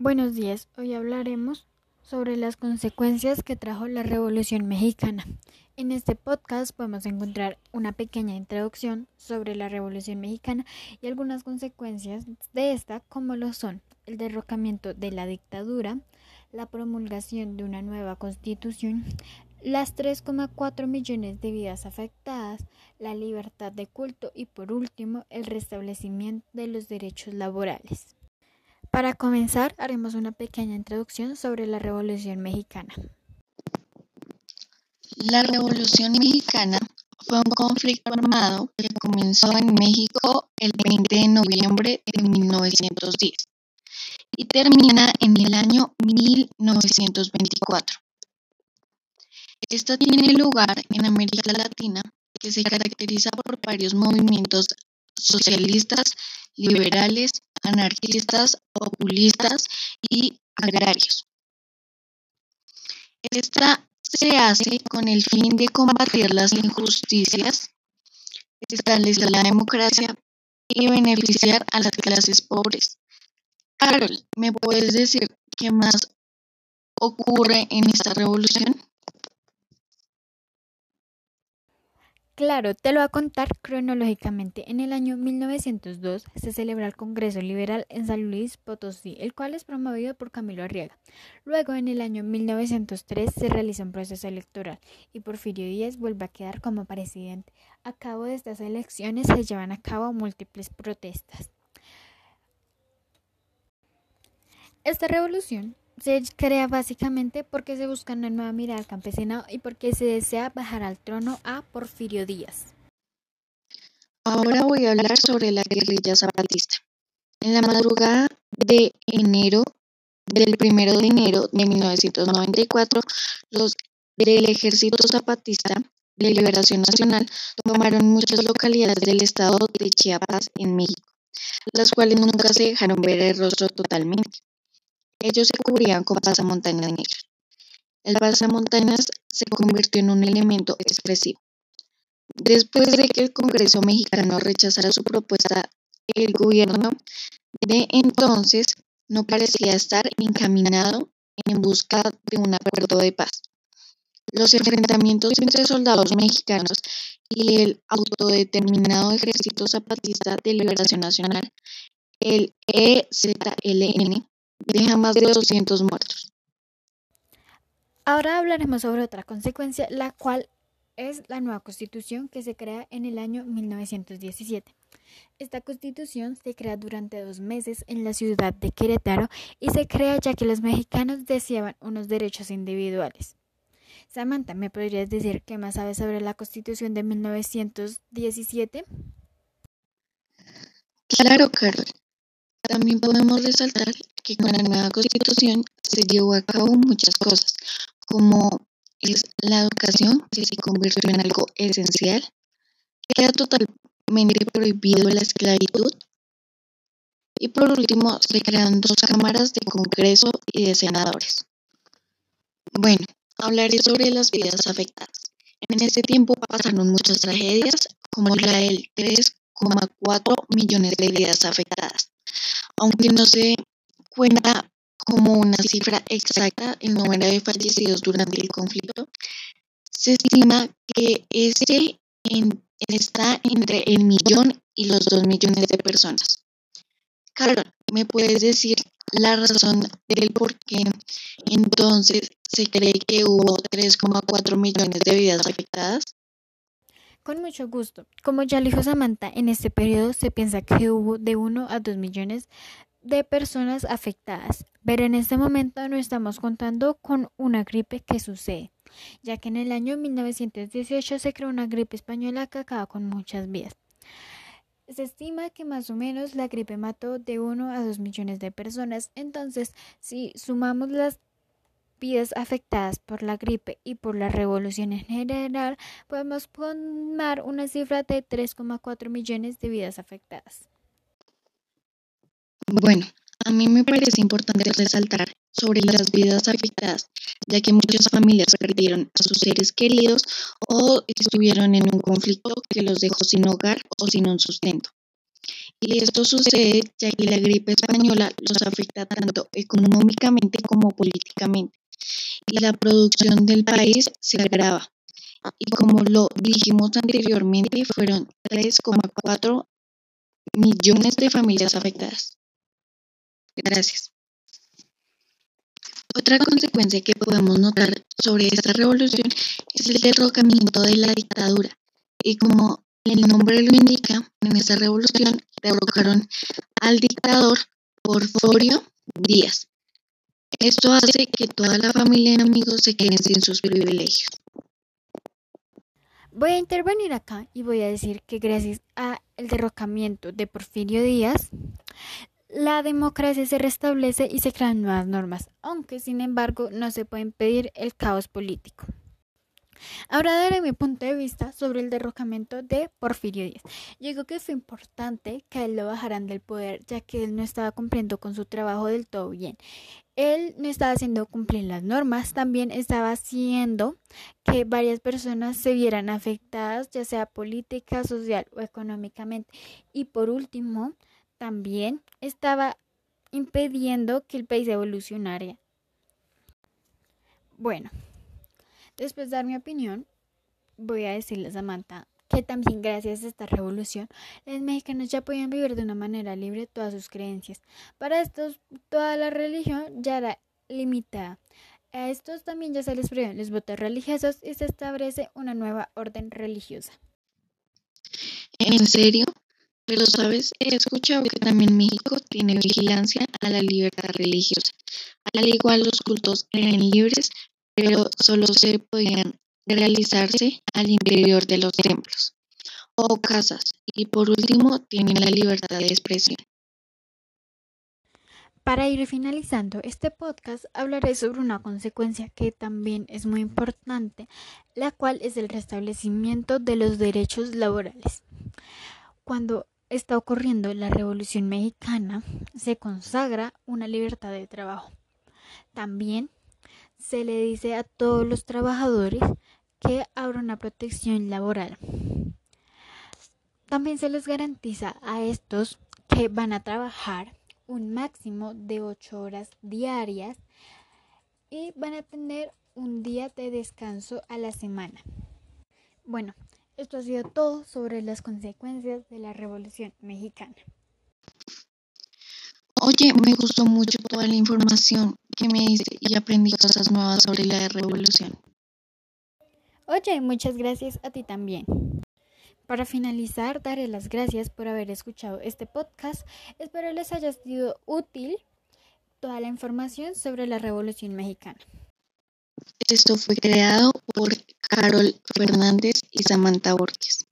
Buenos días, hoy hablaremos sobre las consecuencias que trajo la Revolución Mexicana. En este podcast podemos encontrar una pequeña introducción sobre la Revolución Mexicana y algunas consecuencias de esta como lo son el derrocamiento de la dictadura, la promulgación de una nueva constitución, las 3,4 millones de vidas afectadas, la libertad de culto y por último el restablecimiento de los derechos laborales. Para comenzar, haremos una pequeña introducción sobre la Revolución Mexicana. La Revolución Mexicana fue un conflicto armado que comenzó en México el 20 de noviembre de 1910 y termina en el año 1924. Esta tiene lugar en América Latina, que se caracteriza por varios movimientos socialistas, liberales, anarquistas, populistas y agrarios. Esta se hace con el fin de combatir las injusticias, establecer la democracia y beneficiar a las clases pobres. Carol, ¿me puedes decir qué más ocurre en esta revolución? Claro, te lo voy a contar cronológicamente. En el año 1902 se celebra el Congreso Liberal en San Luis Potosí, el cual es promovido por Camilo Arriaga. Luego, en el año 1903 se realiza un proceso electoral y Porfirio Díaz vuelve a quedar como presidente. A cabo de estas elecciones se llevan a cabo múltiples protestas. Esta revolución se crea básicamente porque se busca una nueva mirada al campesinado y porque se desea bajar al trono a Porfirio Díaz. Ahora voy a hablar sobre la guerrilla zapatista. En la madrugada de enero, del primero de enero de 1994, los del Ejército Zapatista de Liberación Nacional tomaron muchas localidades del estado de Chiapas en México, las cuales nunca se dejaron ver el rostro totalmente. Ellos se cubrían con pasamontañas negras. El pasamontañas se convirtió en un elemento expresivo. Después de que el Congreso mexicano rechazara su propuesta, el gobierno de entonces no parecía estar encaminado en busca de un acuerdo de paz. Los enfrentamientos entre soldados mexicanos y el autodeterminado Ejército Zapatista de Liberación Nacional, el EZLN, deja más de 200 muertos. Ahora hablaremos sobre otra consecuencia, la cual es la nueva constitución que se crea en el año 1917. Esta constitución se crea durante dos meses en la ciudad de Querétaro y se crea ya que los mexicanos deseaban unos derechos individuales. Samantha, ¿me podrías decir qué más sabes sobre la constitución de 1917? Claro, Carol. También podemos resaltar que con la nueva constitución se llevó a cabo muchas cosas, como la educación, que se convirtió en algo esencial, queda totalmente prohibido la esclavitud, y por último se crean dos cámaras de Congreso y de senadores. Bueno, hablaré sobre las vidas afectadas. En ese tiempo pasaron muchas tragedias, como la del 3,4 millones de vidas afectadas aunque no se cuenta como una cifra exacta el número de fallecidos durante el conflicto, se estima que este está entre el millón y los dos millones de personas. Carol, ¿me puedes decir la razón del por qué entonces se cree que hubo 3,4 millones de vidas afectadas? Con mucho gusto. Como ya dijo Samantha, en este periodo se piensa que hubo de 1 a 2 millones de personas afectadas, pero en este momento no estamos contando con una gripe que sucede, ya que en el año 1918 se creó una gripe española que acaba con muchas vidas. Se estima que más o menos la gripe mató de 1 a 2 millones de personas, entonces si sumamos las vidas afectadas por la gripe y por la revolución en general, podemos tomar una cifra de 3,4 millones de vidas afectadas. Bueno, a mí me parece importante resaltar sobre las vidas afectadas, ya que muchas familias perdieron a sus seres queridos o estuvieron en un conflicto que los dejó sin hogar o sin un sustento. Y esto sucede ya que la gripe española los afecta tanto económicamente como políticamente. Y la producción del país se agrava. Y como lo dijimos anteriormente, fueron 3,4 millones de familias afectadas. Gracias. Otra consecuencia que podemos notar sobre esta revolución es el derrocamiento de la dictadura. Y como el nombre lo indica, en esta revolución derrocaron al dictador Porforio Díaz. Esto hace que toda la familia y amigos se queden sin sus privilegios. Voy a intervenir acá y voy a decir que gracias al derrocamiento de Porfirio Díaz, la democracia se restablece y se crean nuevas normas, aunque sin embargo no se puede impedir el caos político. Ahora daré mi punto de vista sobre el derrocamiento de Porfirio Díaz. Yo que fue importante que él lo bajaran del poder, ya que él no estaba cumpliendo con su trabajo del todo bien. Él no estaba haciendo cumplir las normas, también estaba haciendo que varias personas se vieran afectadas, ya sea política, social o económicamente. Y por último, también estaba impidiendo que el país evolucionara. Bueno, Después de dar mi opinión, voy a decirle a Samantha que también gracias a esta revolución, los mexicanos ya podían vivir de una manera libre todas sus creencias. Para estos, toda la religión ya era limitada. A estos también ya se les prohíben los votos religiosos y se establece una nueva orden religiosa. ¿En serio? Pero sabes, he escuchado que también México tiene vigilancia a la libertad religiosa. Al igual los cultos eran libres, pero solo se podían realizarse al interior de los templos o casas y por último tienen la libertad de expresión. Para ir finalizando este podcast hablaré sobre una consecuencia que también es muy importante, la cual es el restablecimiento de los derechos laborales. Cuando está ocurriendo la Revolución Mexicana, se consagra una libertad de trabajo. También se le dice a todos los trabajadores que habrá una protección laboral. También se les garantiza a estos que van a trabajar un máximo de 8 horas diarias y van a tener un día de descanso a la semana. Bueno, esto ha sido todo sobre las consecuencias de la Revolución Mexicana. Oye, me gustó mucho toda la información que me diste y aprendí cosas nuevas sobre la revolución. Oye, muchas gracias a ti también. Para finalizar, daré las gracias por haber escuchado este podcast. Espero les haya sido útil toda la información sobre la Revolución Mexicana. Esto fue creado por Carol Fernández y Samantha Borges.